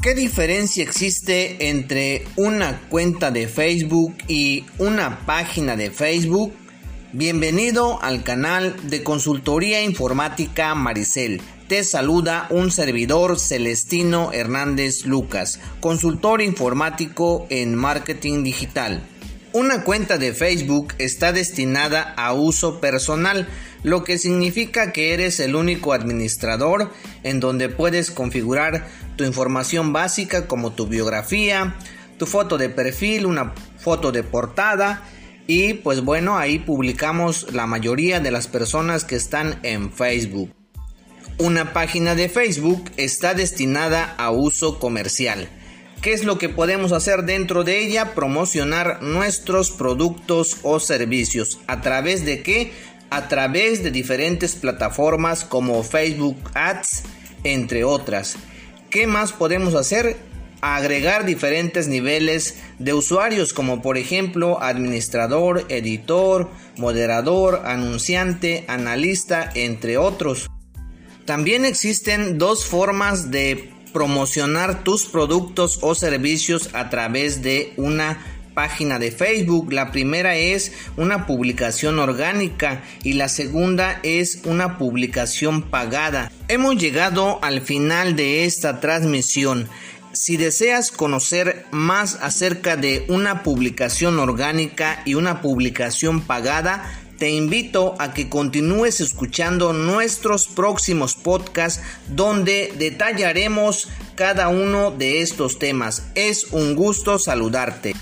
¿Qué diferencia existe entre una cuenta de Facebook y una página de Facebook? Bienvenido al canal de Consultoría Informática Maricel. Te saluda un servidor Celestino Hernández Lucas, consultor informático en marketing digital. Una cuenta de Facebook está destinada a uso personal, lo que significa que eres el único administrador en donde puedes configurar tu información básica como tu biografía, tu foto de perfil, una foto de portada y pues bueno, ahí publicamos la mayoría de las personas que están en Facebook. Una página de Facebook está destinada a uso comercial. ¿Qué es lo que podemos hacer dentro de ella? Promocionar nuestros productos o servicios. ¿A través de qué? A través de diferentes plataformas como Facebook Ads, entre otras. ¿Qué más podemos hacer? Agregar diferentes niveles de usuarios como por ejemplo administrador, editor, moderador, anunciante, analista, entre otros. También existen dos formas de promocionar tus productos o servicios a través de una página de Facebook. La primera es una publicación orgánica y la segunda es una publicación pagada. Hemos llegado al final de esta transmisión. Si deseas conocer más acerca de una publicación orgánica y una publicación pagada, te invito a que continúes escuchando nuestros próximos podcasts donde detallaremos cada uno de estos temas. Es un gusto saludarte.